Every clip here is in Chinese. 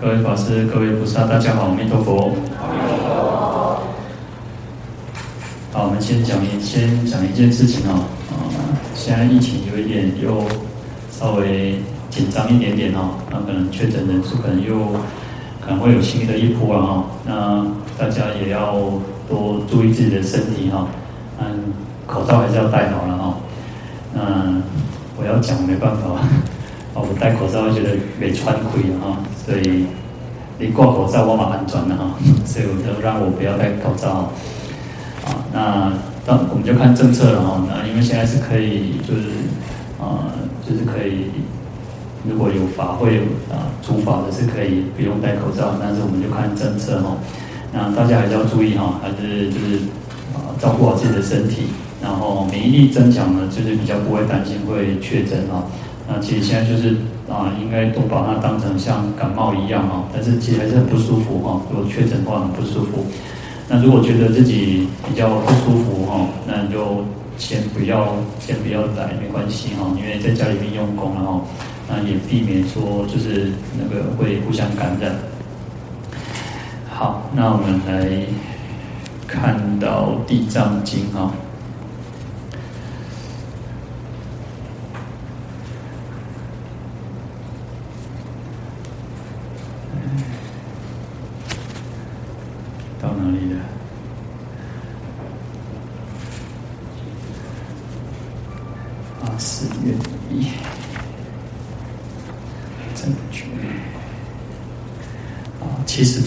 各位法师、各位菩萨，大家好，阿弥陀佛。好，我们先讲一先讲一件事情哦。啊，现在疫情有一点又稍微紧张一点点哦，那可能确诊人数可能又可能会有新的一波了哈。那大家也要多注意自己的身体哈，嗯，口罩还是要戴好了哈。那我要讲没办法。哦，我戴口罩会觉得没穿亏了哈，所以你挂口罩我蛮安全的哈，所以我就让我不要戴口罩。啊，那当我们就看政策了哈，那因为现在是可以就是啊，就是可以如果有法会啊，主法的是可以不用戴口罩，但是我们就看政策哈。那大家还是要注意哈，还是就是啊，照顾好自己的身体，然后免疫力增强呢，就是比较不会担心会确诊哈。那其实现在就是啊，应该都把它当成像感冒一样啊，但是其实还是很不舒服哈。如果确诊的话很不舒服，那如果觉得自己比较不舒服哈，那你就先不要先不要来，没关系哈，因为在家里面用功了哈，那也避免说就是那个会互相感染。好，那我们来看到《地藏经》哈。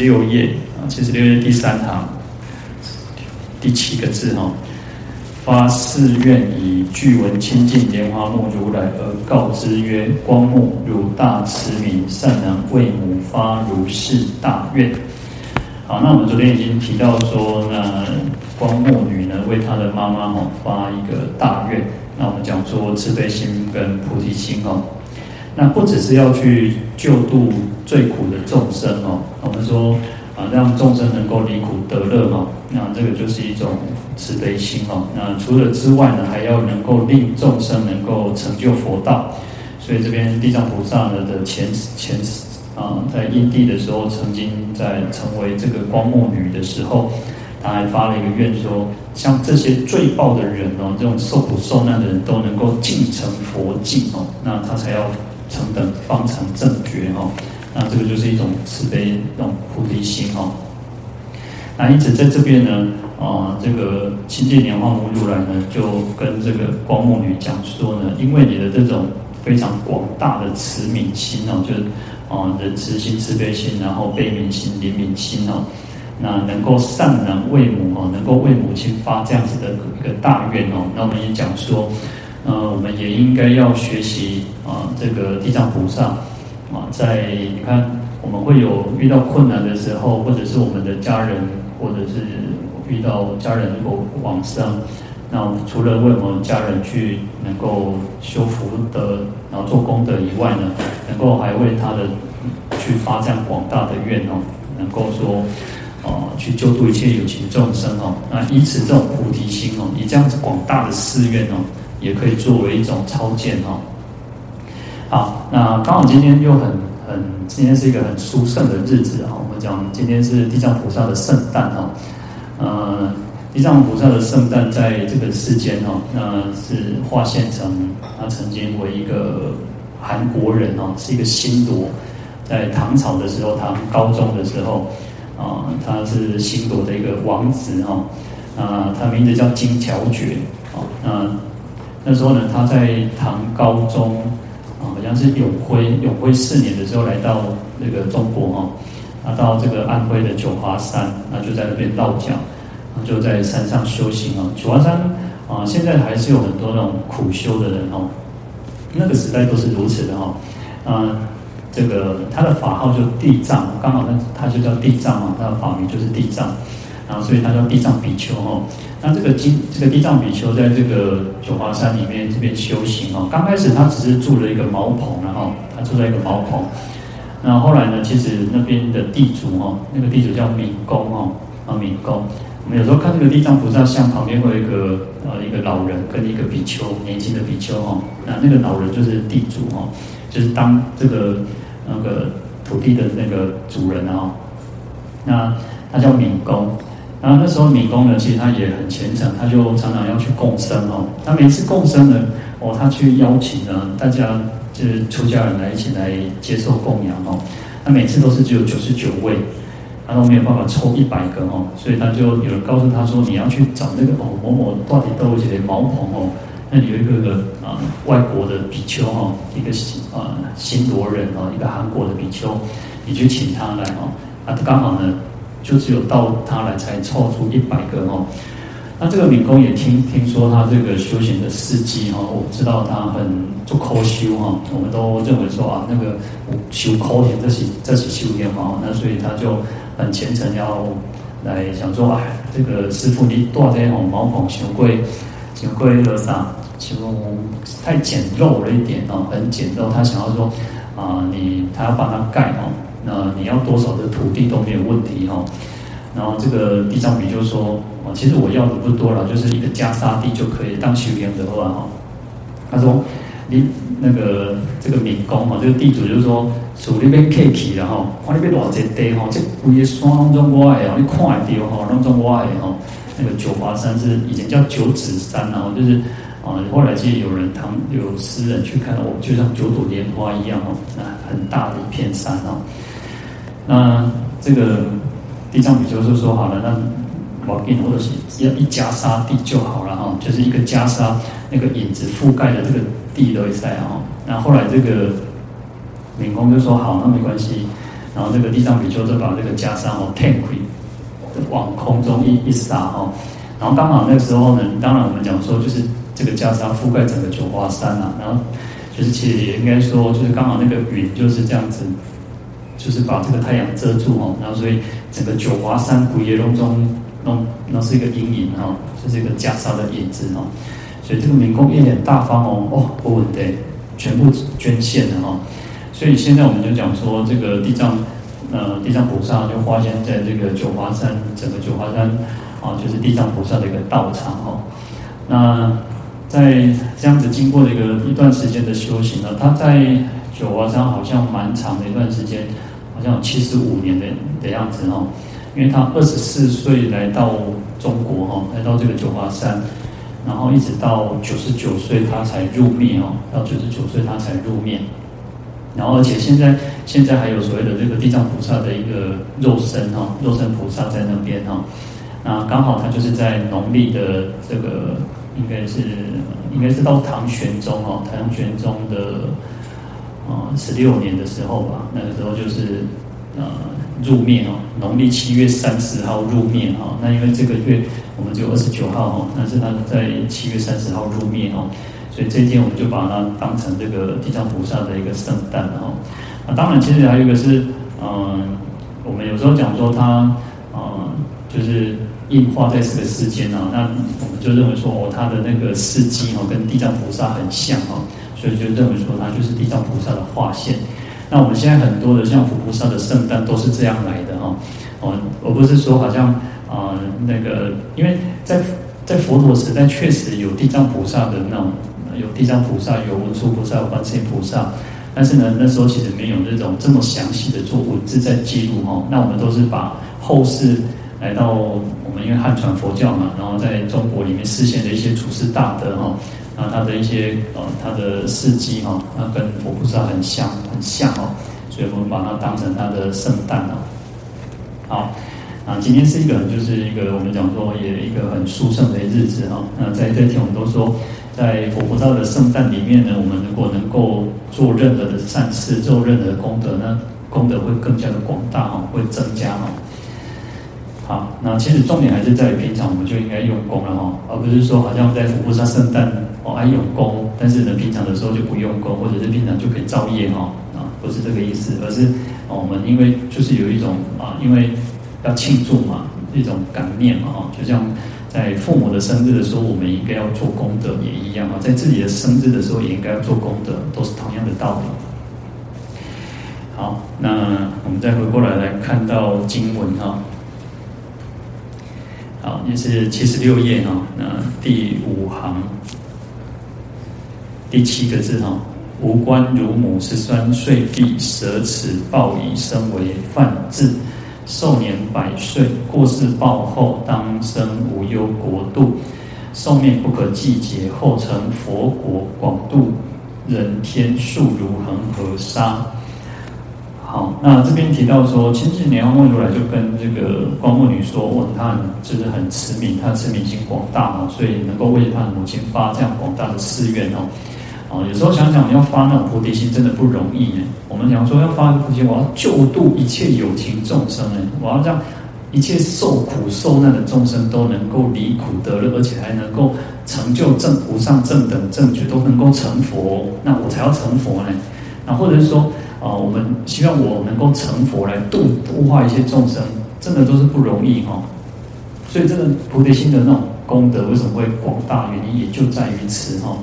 六页啊，七十六页第三行第七个字哈，发誓愿以具文清净莲花目如来而告之曰：光目汝大慈名，善能为母发如是大愿。好，那我们昨天已经提到说，那光目女呢为她的妈妈哈发一个大愿。那我们讲说慈悲心跟菩提心哦。那不只是要去救度最苦的众生哦，我们说啊，让众生能够离苦得乐嘛，那这个就是一种慈悲心哦。那除了之外呢，还要能够令众生能够成就佛道。所以这边地藏菩萨呢的前前啊，在因地的时候，曾经在成为这个光目女的时候，他还发了一个愿说，像这些罪报的人哦，这种受苦受难的人都能够尽成佛境哦，那他才要。成等方成正觉哈，那这个就是一种慈悲、那种菩提心哈。那因此在这边呢，啊，这个清净莲花目如来呢，就跟这个光目女讲说呢，因为你的这种非常广大的慈悯心哦，就是啊仁慈心、慈悲心，然后悲悯心、怜悯心哦，那能够善能为母哦，能够为母亲发这样子的一个大愿哦，那我们也讲说。呃，我们也应该要学习啊，这个地藏菩萨啊，在你看，我们会有遇到困难的时候，或者是我们的家人，或者是遇到家人如果往生，那除了为我们家人去能够修福德，然后做功德以外呢，能够还为他的去发这样广大的愿哦，能够说啊，去救度一切有情众生哦，那以此这种菩提心哦，以这样子广大的誓愿哦。也可以作为一种超荐哦。好，那刚好今天又很很，今天是一个很殊胜的日子啊。我们讲今天是地藏菩萨的圣诞哈。呃，地藏菩萨的圣诞在这个世间哈，那是化现成他曾经为一个韩国人哦，是一个新罗，在唐朝的时候，唐高宗的时候啊，他是新罗的一个王子哈。啊，他名字叫金乔觉啊，那。那时候呢，他在唐高宗啊，好像是永徽永徽四年的时候来到那个中国哈，啊，到这个安徽的九华山，那就在那边落脚，就在山上修行啊。九华山啊，现在还是有很多那种苦修的人哦，那个时代都是如此的哈。啊，这个他的法号就地藏，刚好那他就叫地藏嘛，他的法名就是地藏。然后，所以他叫地藏比丘哦。那这个金这个地藏比丘在这个九华山里面这边修行哦。刚开始他只是住了一个茅棚，然后他住在一个茅棚。那后来呢，其实那边的地主哈，那个地主叫闵公哦，啊闵公。我们有时候看这个地藏菩萨像旁边会有一个呃一个老人跟一个比丘，年轻的比丘哈。那那个老人就是地主哈，就是当这个那个土地的那个主人哦，那他叫闵公，然后那时候民工呢，其实他也很虔诚，他就常常要去供生哦。他每次供生呢，哦，他去邀请呢大家就是出家人来一起来接受供养哦。他每次都是只有九十九位，他都没有办法抽一百个哦，所以他就有人告诉他说，你要去找那个哦某某到底都有些茅棚哦。那里有一个个啊、外国的比丘哈，一个啊新罗人哦，一个韩国的比丘，你去请他来哦，啊刚好呢，就只有到他来才凑出一百个哦。那这个闵公也听听说他这个修行的事迹哈，我知道他很做抠修哈，我们都认为说啊那个修抠田这是这是修炼嘛，那所以他就很虔诚要来想说啊，这个师傅你多少天哦毛孔修贵修贵了啥？就太简陋了一点哦，很简陋。他想要说啊，你他要帮他盖哦，那你要多少的土地都没有问题哈。然后这个地藏比就说哦，其实我要的不多了，就是一个袈裟地就可以当修行的话哈。他说你那个这个民工哈，这个地主就是说，属那边客气了哈，我那边偌济地哈，这规个山拢总我的哦，你看得到哈，拢总我的哈。那个九华山是以前叫九指山然后就是。啊，后来其实有人唐有诗人去看到我，就像九朵莲花一样哦，那很大的一片山哦。那这个地藏比丘就说好了，那我给你或者是要一袈裟地就好了哈，就是一个袈裟那个影子覆盖的这个地都在哈。那后来这个明公就说好，那没关系。然后这个地藏比丘就把这个袈裟哦天魁往空中一一撒哈。然后刚好那个时候呢，当然我们讲说就是。这个袈裟覆盖整个九华山啊，然后就是其实也应该说，就是刚好那个云就是这样子，就是把这个太阳遮住哦，然后所以整个九华山古叶龙中弄那是一个阴影哈，就是一个袈裟的影子哦，所以这个民工一脸大方哦，哦不稳的，全部捐献了哈，所以现在我们就讲说，这个地藏呃地藏菩萨就化现在这个九华山，整个九华山啊，就是地藏菩萨的一个道场哦，那。在这样子经过了一个一段时间的修行呢，他在九华山好像蛮长的一段时间，好像有七十五年的的样子哈。因为他二十四岁来到中国哈，来到这个九华山，然后一直到九十九岁他才入灭哦，到九十九岁他才入灭。然后而且现在现在还有所谓的这个地藏菩萨的一个肉身哈，肉身菩萨在那边哈。那刚好他就是在农历的这个。应该是，应该是到唐玄宗哦，唐玄宗的啊十六年的时候吧，那个时候就是呃入灭哦，农历七月三十号入灭哈。那因为这个月我们只有二十九号哦，但是他在七月三十号入灭哦，所以这一天我们就把它当成这个地藏菩萨的一个圣诞哦。那当然，其实还有一个是，嗯、我们有时候讲说他啊、呃，就是。应化在这个世间啊，那我们就认为说哦，他的那个事迹哦，跟地藏菩萨很像哦，所以就认为说他就是地藏菩萨的化现。那我们现在很多的像佛菩萨的圣诞都是这样来的哈哦，而不是说好像啊、那个，因为在在佛陀时代确实有地藏菩萨的那种，有地藏菩萨，有文殊菩萨，有观世音菩萨，但是呢，那时候其实没有那种这么详细的做文字在记录哈。那我们都是把后世来到。我们因为汉传佛教嘛，然后在中国里面示现的一些处世大德哈，那他的一些呃他的事迹哈，那跟佛菩萨很像很像哦，所以我们把它当成他的圣诞哦。好，啊，今天是一个就是一个我们讲说也一个很殊胜的日子哈。那在这天我们都说，在佛菩萨的圣诞里面呢，我们如果能够做任何的善事，做任何的功德，那功德会更加的广大哈，会增加哈。好，那其实重点还是在于平常我们就应该用功了哈，而不是说好像在佛菩萨圣诞哦爱用功，但是呢平常的时候就不用功，或者是平常就可以造业哈啊，不是这个意思，而是我们因为就是有一种啊，因为要庆祝嘛，一种感念嘛哈，就像在父母的生日的时候，我们应该要做功德也一样啊，在自己的生日的时候也应该要做功德，都是同样的道理。好，那我们再回过来来看到经文哈。是七十六页哈，那第五行第七个字哈，吾观汝母十三岁必，舍此报以身为犯字。寿年百岁，过世报后，当生无忧国度，寿命不可计劫，后成佛国，广度人天数如恒河沙。好，那这边提到说，清净莲花目如来就跟这个光目女说，哇，他就是很慈悯，他慈悯心广大哦，所以能够为他的母亲发这样广大的誓愿哦。哦，有时候想想你要发那种菩提心真的不容易呢。我们讲说要发菩提心，我要救度一切有情众生呢，我要让一切受苦受难的众生都能够离苦得乐，而且还能够成就正无上正等正觉，都能够成佛，那我才要成佛呢。那或者是说，啊、我们希望我能够成佛来度度化一些众生，真的都是不容易哈。所以这个菩提心的那种功德为什么会广大，原因也就在于此哈。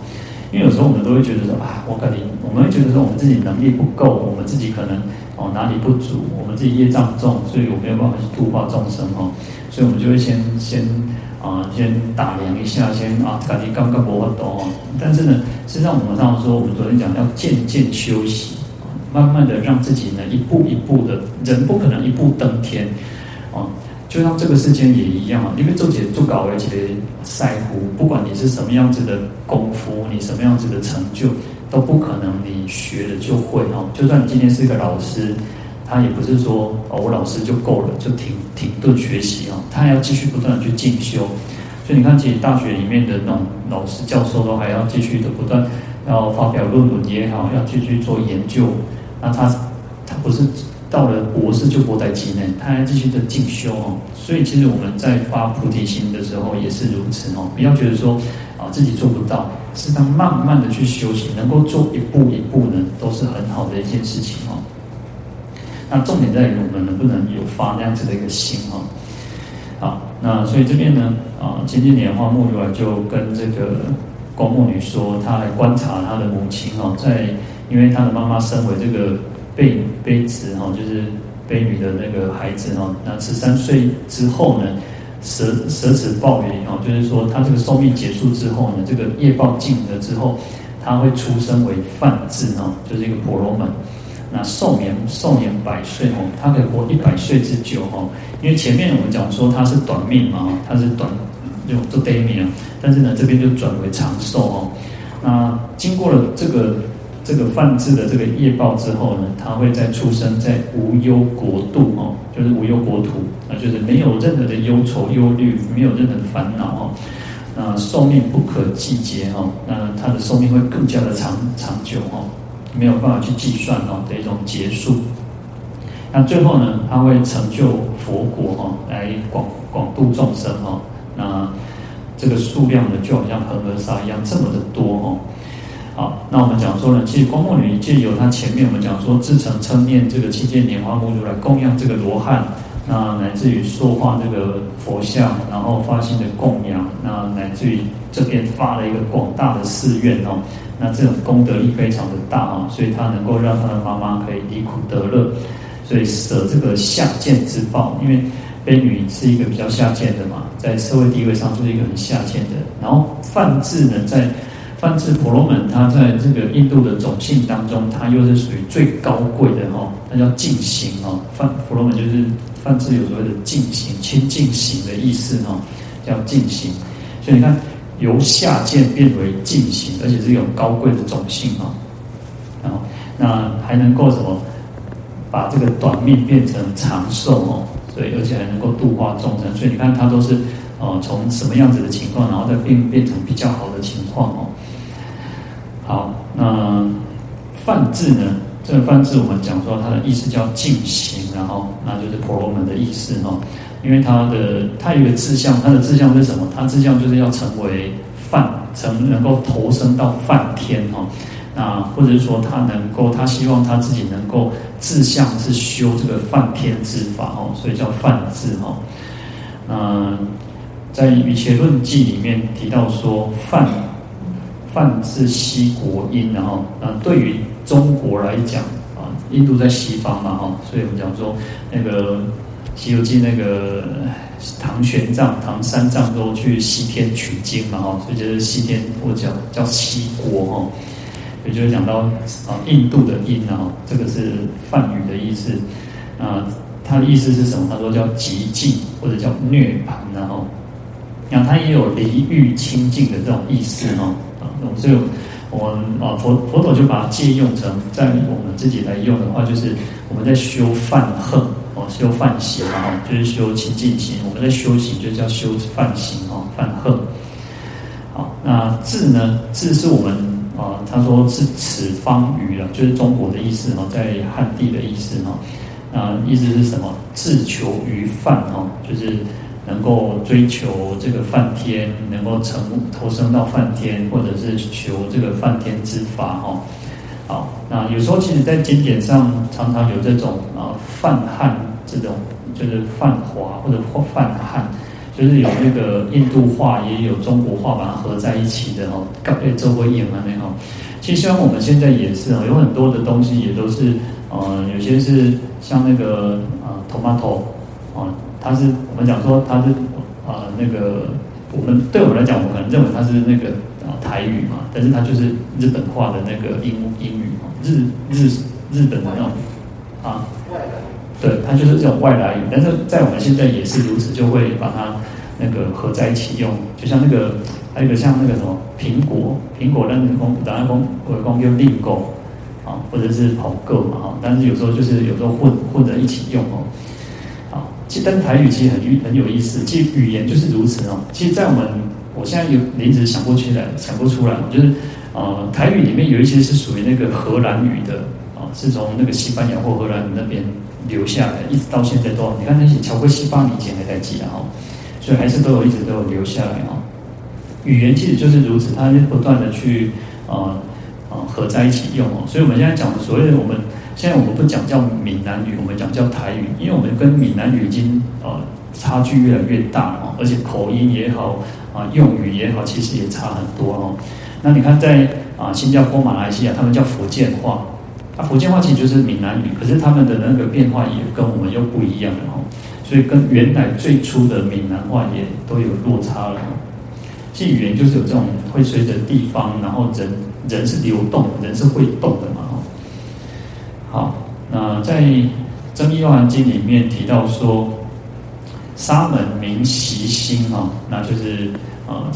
因为有时候我们都会觉得说啊，我肯定我们会觉得说我们自己能力不够，我们自己可能哦哪里不足，我们自己业障重，所以我没有办法去度化众生哦，所以我们就会先先啊先打量一下，先啊感觉刚刚不很多哦。但是呢，实际上我们常说，我们昨天讲要渐渐修习，慢慢的让自己呢一步一步的，人不可能一步登天哦。就像这个世间也一样啊，因为做姐做搞而且赛乎，不管你是什么样子的功夫，你什么样子的成就，都不可能你学了就会哦。就算你今天是一个老师，他也不是说哦，我老师就够了，就停停顿学习哦，他还要继续不断的去进修。所以你看，其实大学里面的那种老师教授都还要继续的不断要发表论文也好，要继续做研究。那他他不是。到了博士就不在机内，他还继续的进修哦。所以其实我们在发菩提心的时候也是如此哦。不要觉得说啊自己做不到，是当慢慢的去修行，能够做一步一步呢，都是很好的一件事情哦。那重点在于我们能不能有发那样子的一个心哦。好，那所以这边呢啊，清净莲花目如来就跟这个光目女说，她来观察她的母亲哦，在因为他的妈妈身为这个。婢婢子哈，就是婢女的那个孩子哈。那十三岁之后呢，舍舍此报也哈，就是说他这个寿命结束之后呢，这个业报尽了之后，他会出生为梵志哈，就是一个婆罗门。那寿年寿年百岁哈，他可以活一百岁之久哈。因为前面我们讲说他是短命嘛，他是短就做短命啊，但是呢这边就转为长寿哦。那经过了这个。这个梵志的这个业报之后呢，他会再出生在无忧国度哦，就是无忧国土，那就是没有任何的忧愁忧虑，没有任何的烦恼哦。那寿命不可计劫哦，那他的寿命会更加的长长久哦，没有办法去计算哦的一种结束。那最后呢，他会成就佛国哦，来广广度众生哦。那这个数量呢，就好像恒河沙一样这么的多哦。好，那我们讲说呢，其实光目女借由她前面我们讲说，自成称念这个七件莲花目如来供养这个罗汉，那乃至于塑化这个佛像，然后发心的供养，那乃至于这边发了一个广大的誓愿哦，那这种功德力非常的大哦，所以他能够让他的妈妈可以离苦得乐，所以舍这个下贱之报，因为婢女是一个比较下贱的嘛，在社会地位上就是一个很下贱的，然后范志呢在。梵志婆罗门，他在这个印度的种姓当中，他又是属于最高贵的哈，他叫净行哦。梵婆罗门就是梵志有所谓的净行、清净行的意思哈，叫净行。所以你看，由下贱变为净行，而且是有高贵的种姓哈。然后那还能够什么，把这个短命变成长寿哦。所以而且还能够度化众生。所以你看，他都是哦，从什么样子的情况，然后再变变成比较好的情况哦。好，那梵志呢？这个梵志我们讲说它的意思叫净行，然后那就是婆罗门的意思哈。因为它的它有个志向，它的志向是什么？它志向就是要成为梵，成能够投身到梵天哈。那或者是说他能够，他希望他自己能够志向是修这个梵天之法哦，所以叫梵志哈。那在《瑜伽论记》里面提到说梵。梵是西国音，然后啊，对于中国来讲啊，印度在西方嘛，哈，所以我们讲说那个《西游记》那个唐玄奘、唐三藏都去西天取经嘛，哈，所以就是西天或者叫西国，哈。也就是讲到啊印度的音啊，这个是梵语的意思啊，它的意思是什么？他说叫寂静或者叫涅槃，然后，那它也有离欲清净的这种意思哈啊，所以我们啊佛佛陀就把它借用成在我们自己来用的话，就是我们在修梵恨哦，修梵行啊，就是修清净心，我们在修行就叫修梵行哦，梵恨。好，那智呢？智是我们啊，他说是此方语了，就是中国的意思哈，在汉地的意思哈。啊，意思是什么？自求于梵哈，就是能够追求这个梵天，能够成投生到梵天，或者是求这个梵天之法哈。好，那有时候其实在经典上常常有这种啊梵汉这种，就是梵华或者梵汉。就是有那个印度话，也有中国话，把它合在一起的哦。刚诶，周国英啊，那哈。其实像我们现在也是哦，有很多的东西也都是，呃，有些是像那个呃，tomato，啊，它是我们讲说它是啊、呃，那个我们对我们来讲，我们可能认为它是那个啊台语嘛，但是它就是日本话的那个英英语嘛，日日日本的那种啊。对，它就是这种外来语，但是在我们现在也是如此，就会把它那个合在一起用。就像那个，还有一个像那个什么苹果，苹果那公，当然公，我公又另购啊，或者是跑购嘛哈。但是有时候就是有时候混混在一起用哦。其实但台语其实很很有意思，其实语言就是如此哦。其实，在我们我现在有临时想不起来，想不出来，就是呃，台语里面有一些是属于那个荷兰语的啊，是从那个西班牙或荷兰那边。留下来，一直到现在都，你看那些乔贵西巴以前还在记啊，所以还是都有一直都有留下来哦。语言其实就是如此，它就不断的去呃呃合在一起用哦。所以我们现在讲的所谓的我们现在我们不讲叫闽南语，我们讲叫台语，因为我们跟闽南语已经呃差距越来越大啊，而且口音也好啊，用语也好，其实也差很多哦。那你看在啊新加坡、马来西亚，他们叫福建话。那福建话其实就是闽南语，可是他们的那个变化也跟我们又不一样了哦，所以跟原来最初的闽南话也都有落差了。其实语言就是有这种会随着地方，然后人人是流动，人是会动的嘛。好，那在《增壹阿含经》里面提到说，沙门明习心哈，那就是啊，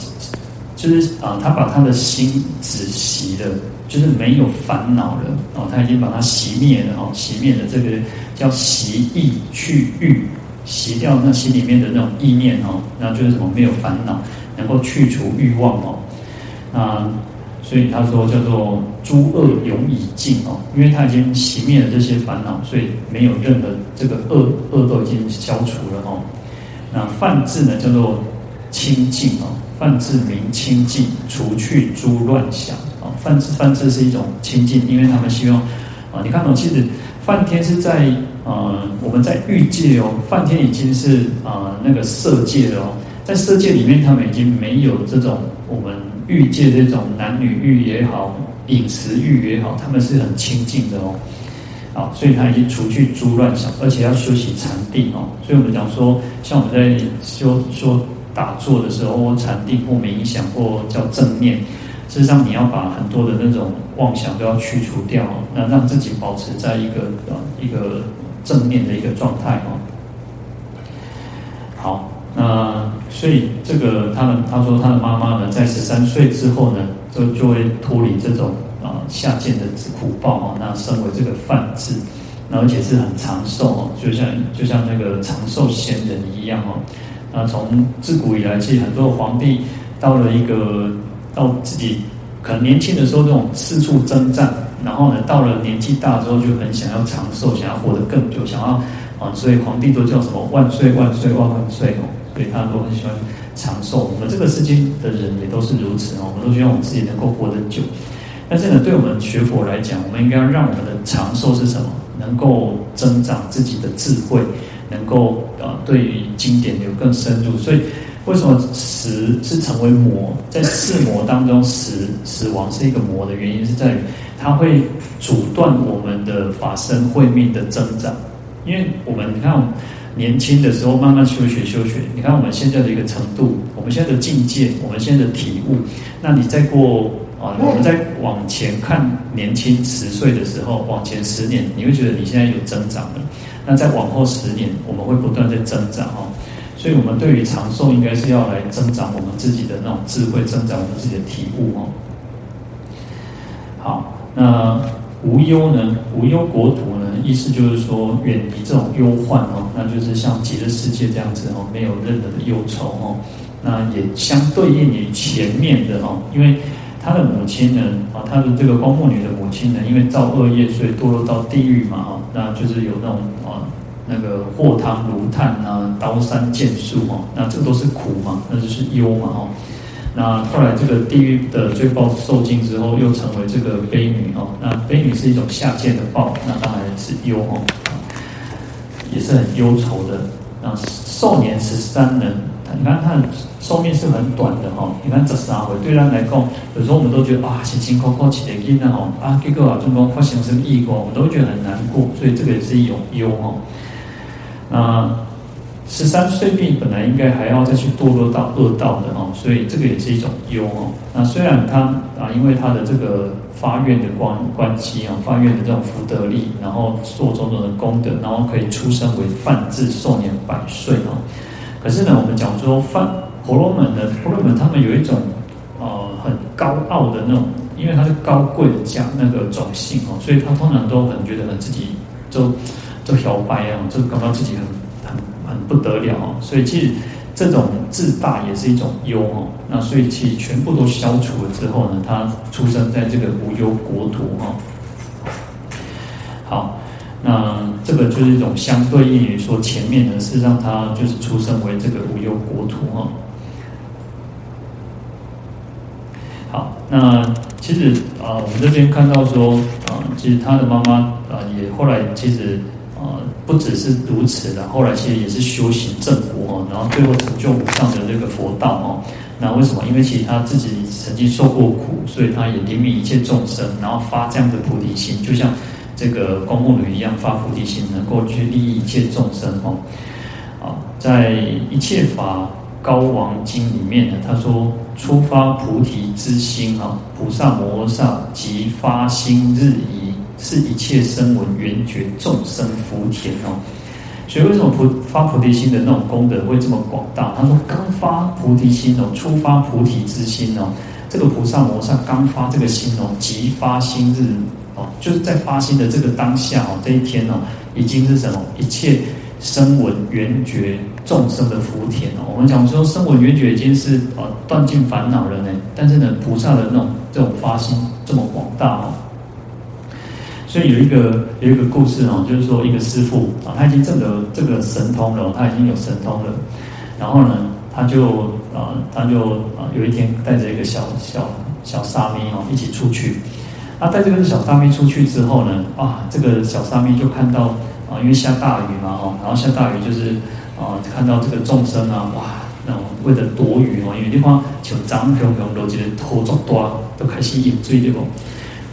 就是啊，他把他的心止息了。就是没有烦恼了哦，他已经把它熄灭了哦，熄灭了这个叫习意去欲，熄掉那心里面的那种意念哦，那就是什么没有烦恼，能够去除欲望哦，那所以他说叫做诸恶永已尽哦，因为他已经熄灭了这些烦恼，所以没有任何这个恶恶都已经消除了哦。那梵字呢叫做清净哦，梵字名清净，除去诸乱想。梵字梵字是一种清净，因为他们希望啊，你看哦，其实梵天是在呃我们在欲界哦，梵天已经是啊、呃、那个色界了哦，在色界里面，他们已经没有这种我们欲界这种男女欲也好，饮食欲也好，他们是很清净的哦，啊，所以他已经除去诸乱想，而且要修习禅定哦，所以我们讲说，像我们在修说打坐的时候，禅定或冥想或叫正念。事实上，你要把很多的那种妄想都要去除掉，那让自己保持在一个呃一个正面的一个状态哦。好，那所以这个他的他说他的妈妈呢，在十三岁之后呢，就就会脱离这种啊下贱的苦报哦，那身为这个梵志，那而且是很长寿哦，就像就像那个长寿仙人一样哦。那从自古以来，其实很多皇帝到了一个。到自己可能年轻的时候，这种四处征战，然后呢，到了年纪大之后，就很想要长寿，想要活得更久，想要啊，所以皇帝都叫什么万岁万岁万万岁哦，所以他都很喜欢长寿。我们这个世间的人也都是如此哦，我们都希望我们自己能够活得久。但是呢，对我们学佛来讲，我们应该要让我们的长寿是什么？能够增长自己的智慧，能够啊，对于经典有更深入，所以。为什么死是成为魔？在四魔当中，死死亡是一个魔的原因，是在于它会阻断我们的法身慧命的增长。因为我们你看，年轻的时候慢慢修学修学，你看我们现在的一个程度，我们现在的境界，我们现在的体悟，那你再过啊，我们再往前看年轻十岁的时候，往前十年，你会觉得你现在有增长了。那再往后十年，我们会不断在增长哦。所以，我们对于长寿，应该是要来增长我们自己的那种智慧，增长我们自己的体悟哦。好，那无忧呢？无忧国土呢？意思就是说，远离这种忧患哦，那就是像极乐世界这样子哦，没有任何的忧愁哦。那也相对应于前面的哦，因为他的母亲呢，啊，他的这个光目女的母亲呢，因为造恶业，所以堕落到地狱嘛，哈，那就是有那种啊，那个祸汤炉炭啊，刀山剑树哦，那这都是苦嘛，那就是忧嘛，哈。那后来这个地狱的罪报受尽之后，又成为这个悲女哦，那悲女是一种下贱的报，那当然是忧哦，也是很忧愁的。那寿年十三人，你看他的寿命是很短的哈。你看这三回，对他来讲，有时候我们都觉得啊，辛辛苦苦起来囡哈啊，结果啊中国发生什么意外，我们都觉得很难过，所以这个也是一种忧哈。那。十三岁病本来应该还要再去堕落到恶道的哦，所以这个也是一种忧哦。那虽然他啊，因为他的这个发愿的关关系啊，发愿的这种福德力，然后做种种的功德，然后可以出生为梵志，寿年百岁哦。可是呢，我们讲说梵婆罗门的婆罗门，他们有一种呃很高傲的那种，因为他是高贵的家那个种姓哦，所以他通常都很觉得很自己就就摇摆啊，就感到自己很。不得了哦，所以其实这种自大也是一种忧哦。那所以其实全部都消除了之后呢，他出生在这个无忧国土哈。好，那这个就是一种相对应于说前面呢，是让他就是出生为这个无忧国土哈。好，那其实啊，我们这边看到说啊，其实他的妈妈啊，也后来其实。不只是如此的，后来其实也是修行正果哦，然后最后成就无上的这个佛道哦。那为什么？因为其实他自己曾经受过苦，所以他也怜悯一切众生，然后发这样的菩提心，就像这个光目女一样发菩提心，能够去利益一切众生哦。啊，在《一切法高王经》里面呢，他说：初发菩提之心啊，菩萨摩诃萨即发心日移。是一切声闻缘觉众生福田哦，所以为什么菩发菩提心的那种功德会这么广大？他说刚发菩提心哦，初发菩提之心哦，这个菩萨摩萨刚发这个心哦，即发心日哦，就是在发心的这个当下哦，这一天哦，已经是什么一切声闻缘觉众生的福田哦。我们讲说声闻缘觉已经是呃断尽烦恼了呢，但是呢，菩萨的那种这种发心这么广大哦。所以有一个有一个故事哦，就是说一个师父啊，他已经证得这个神通了，他已经有神通了。然后呢，他就啊，他就啊，有一天带着一个小小小沙弥哦，一起出去。他带这个小沙弥出去之后呢，啊，这个小沙弥就看到啊，因为下大雨嘛哦，然后下大雨就是啊，看到这个众生啊，哇，那为了躲雨哦，因为地方就涨涨涨，都觉得头重多，都开始饮醉对不？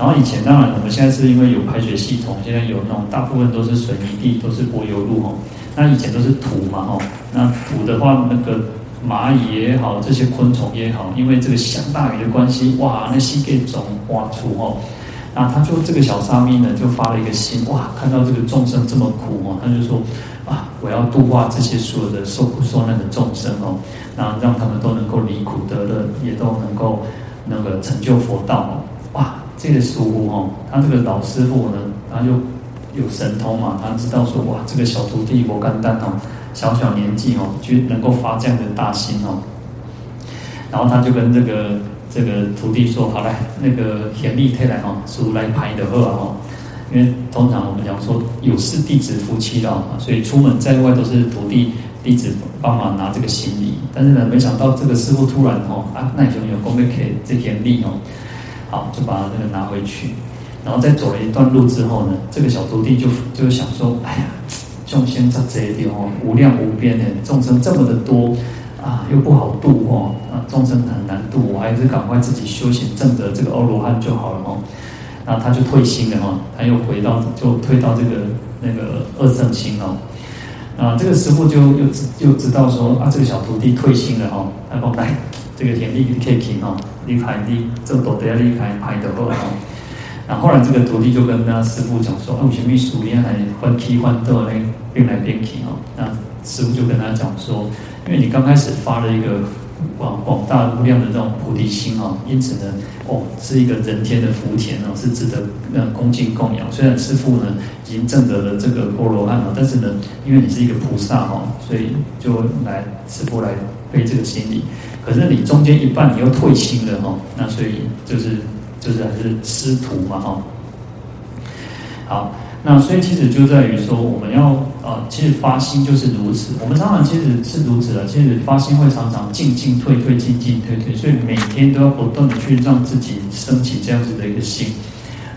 然后以前当然，我们现在是因为有排水系统，现在有那种大部分都是水泥地，都是柏油路哦。那以前都是土嘛哦。那土的话，那个蚂蚁也好，这些昆虫也好，因为这个下大雨的关系，哇，那些给种挖出哦。那他就这个小沙弥呢，就发了一个心，哇，看到这个众生这么苦哦，他就说啊，我要度化这些所有的受苦受难的众生哦，那让他们都能够离苦得乐，也都能够那个成就佛道哦，这个师傅哦，他这个老师傅呢，他就有神通嘛，他知道说哇，这个小徒弟我干单哦，小小年纪哦，就能够发这样的大心哦。然后他就跟这个这个徒弟说：“好来，那个田力特来哦，叔来排的喝哦。因为通常我们讲说有事弟子夫妻了，所以出门在外都是徒弟弟子帮忙拿这个行李。但是呢，没想到这个师傅突然哦啊，那有有功没给这田力哦。”好，就把那个拿回去，然后再走了一段路之后呢，这个小徒弟就就想说：“哎呀，众生这这一点哦，无量无边的众生这么的多啊，又不好度哦，啊，众生很难度，我还是赶快自己修行证得这个阿罗汉就好了哦。”然后他就退心了哦，他又回到就退到这个那个二圣心哦。啊，这个师傅就又又知道说啊，这个小徒弟退心了哦，他说：“来，这个田地可以停哦。”离开你这都得要离开拍的后，然后后来这个徒弟就跟他师傅讲说：“啊，为什么树林还换气换豆呢？变来变去哦。”那师傅就跟他讲说：“因为你刚开始发了一个广广大无量的这种菩提心哦，因此呢，哦，是一个人天的福田哦，是值得那恭敬供养。虽然师傅呢已经证得了这个波罗汉了，但是呢，因为你是一个菩萨哦，所以就来师傅来背这个心理。可是你中间一半你又退心了哈，那所以就是。”就是还是师徒嘛，哈。好，那所以其实就在于说，我们要啊，其实发心就是如此。我们常常其实是如此的，其实发心会常常进进退退，进进退退，所以每天都要不断的去让自己升起这样子的一个心。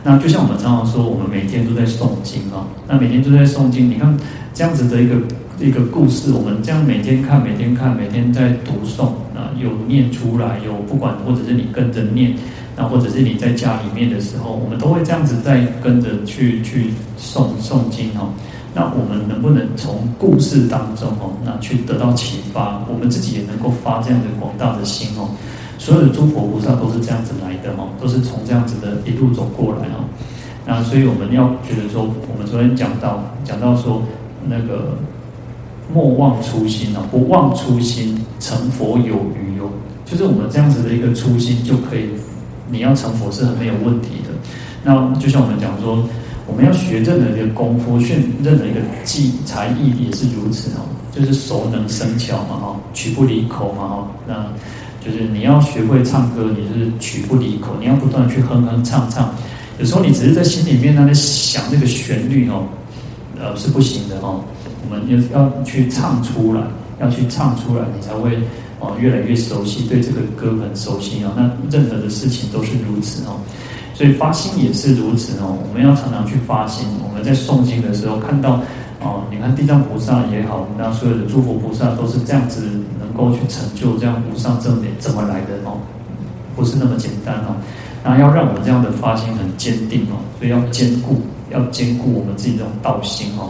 那就像我们常常说，我们每天都在诵经啊，那每天都在诵经，你看这样子的一个一个故事，我们这样每天看，每天看，每天在读诵啊，有念出来，有不管或者是你跟着念。那或者是你在家里面的时候，我们都会这样子在跟着去去诵诵经哦。那我们能不能从故事当中哦，那去得到启发？我们自己也能够发这样的广大的心哦。所有的诸佛菩萨都是这样子来的哦，都是从这样子的一路走过来哦。那所以我们要觉得说，我们昨天讲到讲到说那个莫忘初心哦，不忘初心，成佛有余哦。就是我们这样子的一个初心就可以。你要成佛是很没有问题的。那就像我们讲说，我们要学任何一个功夫，学任何一个技才艺也是如此哦。就是熟能生巧嘛哈，曲不离口嘛哈。那就是你要学会唱歌，你是曲不离口，你要不断去哼哼唱唱。有时候你只是在心里面那里想那个旋律哦，呃是不行的哦。我们要要去唱出来，要去唱出来，你才会。哦，越来越熟悉，对这个歌很熟悉哦。那任何的事情都是如此哦，所以发心也是如此哦。我们要常常去发心。我们在诵经的时候看到哦，你看地藏菩萨也好，我们那所有的诸佛菩萨都是这样子，能够去成就这样无上正点，怎么来的哦？不是那么简单哦。那要让我们这样的发心很坚定哦，所以要兼顾，要兼顾我们自己这种道心哦，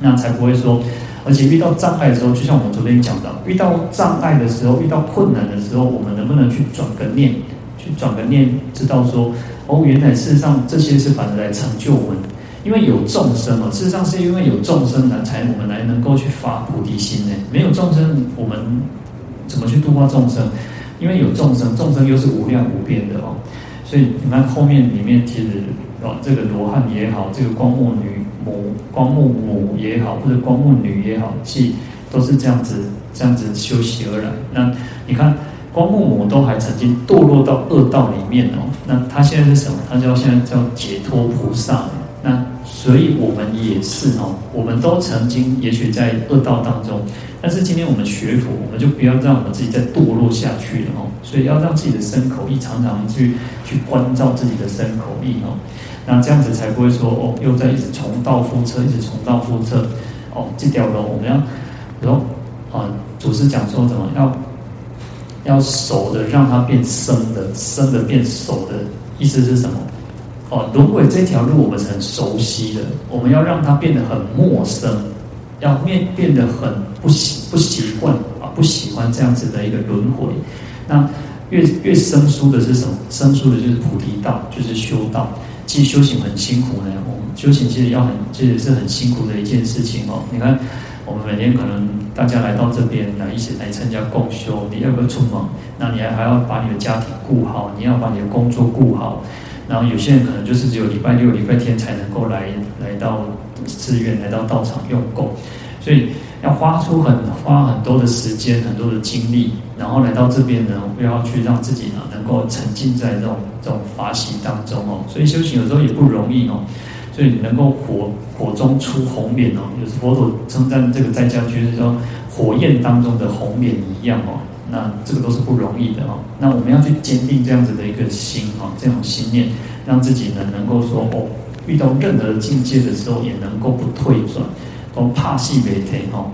那才不会说。而且遇到障碍的时候，就像我们昨天讲的，遇到障碍的时候，遇到困难的时候，我们能不能去转个念，去转个念，知道说，哦，原来事实上这些是反而来成就我们，因为有众生嘛，事实上是因为有众生呢，才我们来能够去发菩提心呢。没有众生，我们怎么去度化众生？因为有众生，众生又是无量无边的哦，所以你看后面里面其实哦，这个罗汉也好，这个光目女。母光目母也好，或者光目女也好，其都是这样子这样子修习而来。那你看，光目母都还曾经堕落到恶道里面哦。那他现在是什么？他叫现在叫解脱菩萨。那所以我们也是哦，我们都曾经也许在恶道当中，但是今天我们学佛，我们就不要让我们自己再堕落下去了哦。所以要让自己的身口意常常去去关照自己的身口意哦。那这样子才不会说哦，又在一直重蹈覆辙，一直重蹈覆辙。哦，这条路我们要，哦啊，祖师讲说怎么要要熟的让它变生的，生的变熟的，意思是什么？哦，轮回这条路我们是很熟悉的，我们要让它变得很陌生，要变变得很不习不习惯啊，不喜欢这样子的一个轮回。那越越生疏的是什么？生疏的就是菩提道，就是修道。其实修行很辛苦呢，我们修行其实要很，其实是很辛苦的一件事情哦。你看，我们每天可能大家来到这边来一起来参加共修，你要不要出门？那你还还要把你的家庭顾好，你要把你的工作顾好。然后有些人可能就是只有礼拜六、礼拜天才能够来来到寺院、来到道场用功，所以。要花出很花很多的时间，很多的精力，然后来到这边呢，不要去让自己呢能够沉浸在这种这种法喜当中哦。所以修行有时候也不容易哦。所以能够火火中出红莲哦，有时佛陀称赞这个在家居士说火焰当中的红莲一样哦。那这个都是不容易的哦。那我们要去坚定这样子的一个心哦，这种心念，让自己呢能够说哦，遇到任何境界的时候也能够不退转。都怕戏没停哈，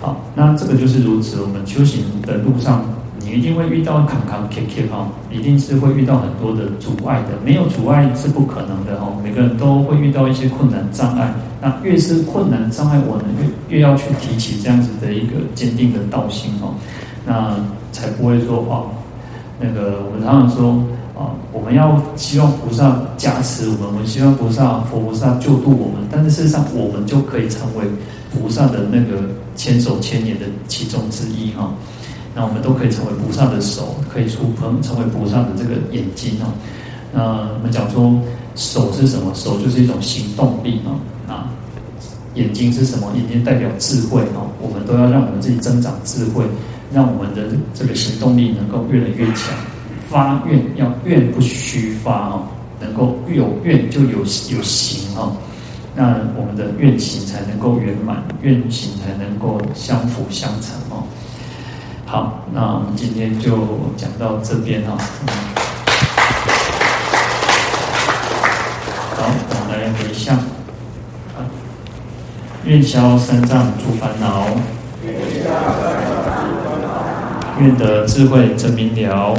好，那这个就是如此。我们修行的路上，你一定会遇到坎坎坷坷哈，一定是会遇到很多的阻碍的。没有阻碍是不可能的哈。每个人都会遇到一些困难障碍，那越是困难障碍，我们越越要去提起这样子的一个坚定的道心哦，那才不会说哦，那个我们常常说啊，我们要希望菩萨加持我们，我们希望菩萨佛菩萨救度我们，但是事实上我们就可以成为菩萨的那个千手千眼的其中之一哈。那我们都可以成为菩萨的手，可以触碰成为菩萨的这个眼睛哦。那我们讲说手是什么？手就是一种行动力啊。啊，眼睛是什么？眼睛代表智慧哦。我们都要让我们自己增长智慧。让我们的这个行动力能够越来越强，发愿要愿不虚发哦，能够有愿就有有行哦，那我们的愿行才能够圆满，愿行才能够相辅相成哦。好，那我们今天就讲到这边哈。好，我们来回向，愿消三障诸烦恼。愿得智慧真明了，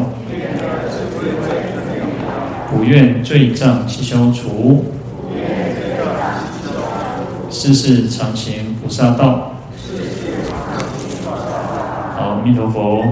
不愿罪障悉消除，世世常行菩萨道。好，阿弥陀佛。